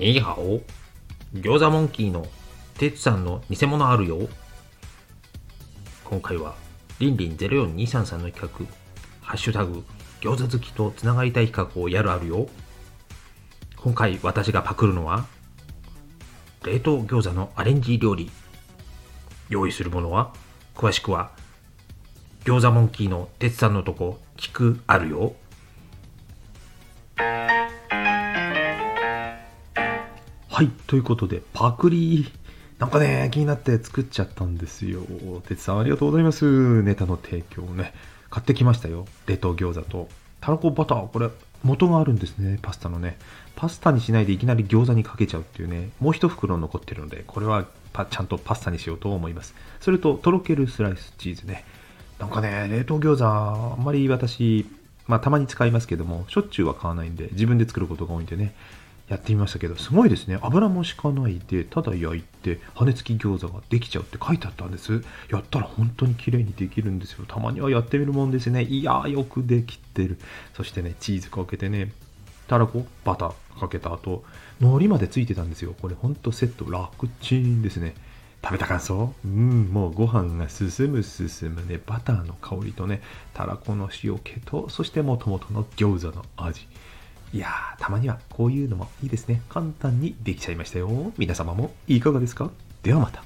にーはお。餃子モンキーのてつさんの偽物あるよ。今回はりんりん04233の企画ハッシュタグ餃子好きとつながりたい企画をやるあるよ。今回私がパクるのは冷凍餃子のアレンジ料理。用意するものは詳しくは餃子モンキーのてつさんのとこ聞くあるよ。はい、ということで、パクリなんかね、気になって作っちゃったんですよ。てつさんありがとうございます。ネタの提供ね。買ってきましたよ。冷凍餃子と。たらこバター、これ、元があるんですね。パスタのね。パスタにしないでいきなり餃子にかけちゃうっていうね。もう一袋残ってるので、これはちゃんとパスタにしようと思います。それと、とろけるスライスチーズね。なんかね、冷凍餃子、あんまり私、まあたまに使いますけども、しょっちゅうは買わないんで、自分で作ることが多いんでね。やってみましたけど、すごいですね。油も敷かないで、ただ焼いて、羽根付き餃子ができちゃうって書いてあったんです。やったら本当に綺麗にできるんですよ。たまにはやってみるもんですね。いやー、よくできてる。そしてね、チーズかけてね、たらこ、バターかけた後、海苔までついてたんですよ。これほんとセット、楽ちんですね。食べた感想？うん、もうご飯が進む進むね、バターの香りとね、たらこの塩気と、そしてもともとの餃子の味。いやー、たまにはこういうのもいいですね。簡単にできちゃいましたよ。皆様もいかがですか？ではまた。